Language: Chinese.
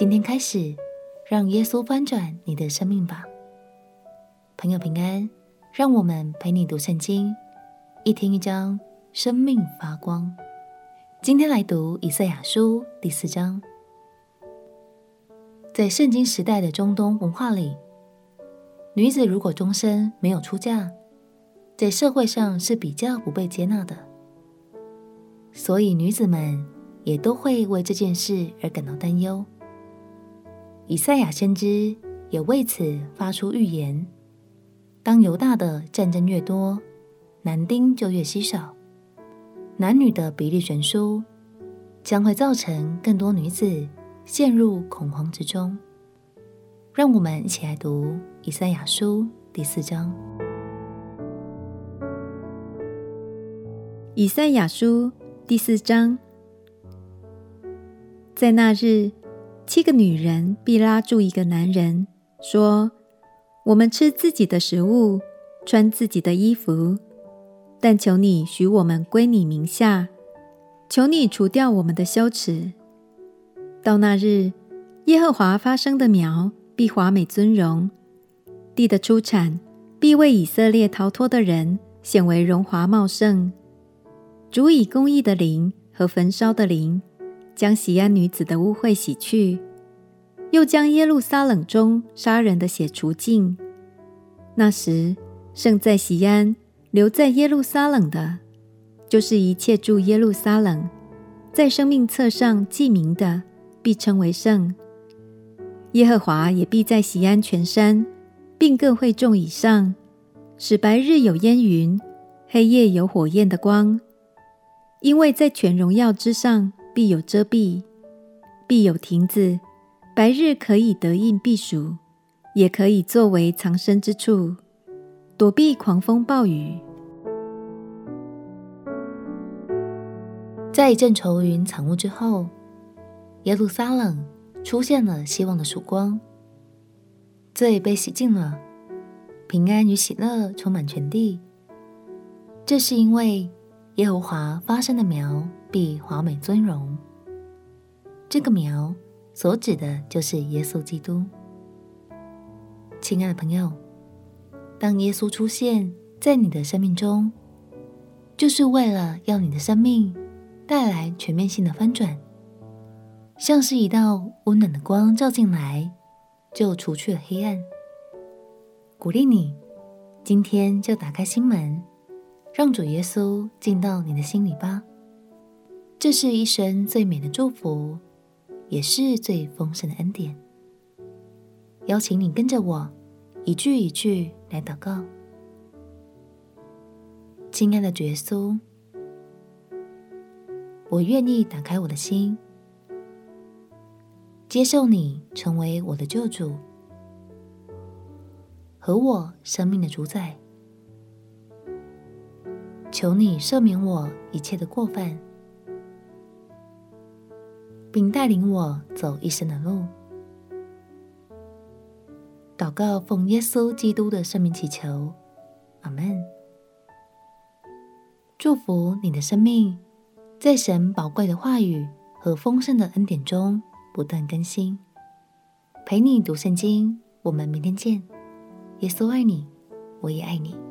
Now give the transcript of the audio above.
今天开始，让耶稣翻转你的生命吧。朋友平安，让我们陪你读圣经，一天一章，生命发光。今天来读以赛亚书第四章。在圣经时代的中东文化里，女子如果终身没有出嫁，在社会上是比较不被接纳的，所以女子们也都会为这件事而感到担忧。以赛亚先知也为此发出预言：当犹大的战争越多，男丁就越稀少，男女的比例悬殊，将会造成更多女子陷入恐慌之中。让我们一起来读以赛亚书第四章。以赛亚书第四章，在那日，七个女人必拉住一个男人，说：“我们吃自己的食物，穿自己的衣服，但求你许我们归你名下，求你除掉我们的羞耻。到那日，耶和华发生的苗必华美尊荣，地的出产必为以色列逃脱的人显为荣华茂盛。”主以公义的灵和焚烧的灵，将锡安女子的污秽洗去，又将耶路撒冷中杀人的血除尽。那时，剩在西安、留在耶路撒冷的，就是一切住耶路撒冷，在生命册上记名的，必称为圣。耶和华也必在锡安全山，并各会众以上，使白日有烟云，黑夜有火焰的光。因为在全荣耀之上必有遮蔽，必有亭子，白日可以得荫避暑，也可以作为藏身之处，躲避狂风暴雨。在一阵愁云惨雾之后，耶路撒冷出现了希望的曙光，罪被洗净了，平安与喜乐充满全地。这是因为。耶和华发生的苗必华美尊荣，这个苗所指的就是耶稣基督。亲爱的朋友，当耶稣出现在你的生命中，就是为了要你的生命带来全面性的翻转，像是一道温暖的光照进来，就除去了黑暗。鼓励你，今天就打开心门。让主耶稣进到你的心里吧，这是一生最美的祝福，也是最丰盛的恩典。邀请你跟着我，一句一句来祷告。亲爱的耶稣，我愿意打开我的心，接受你成为我的救主和我生命的主宰。求你赦免我一切的过犯，并带领我走一生的路。祷告奉耶稣基督的圣名祈求，阿门。祝福你的生命，在神宝贵的话语和丰盛的恩典中不断更新。陪你读圣经，我们明天见。耶稣爱你，我也爱你。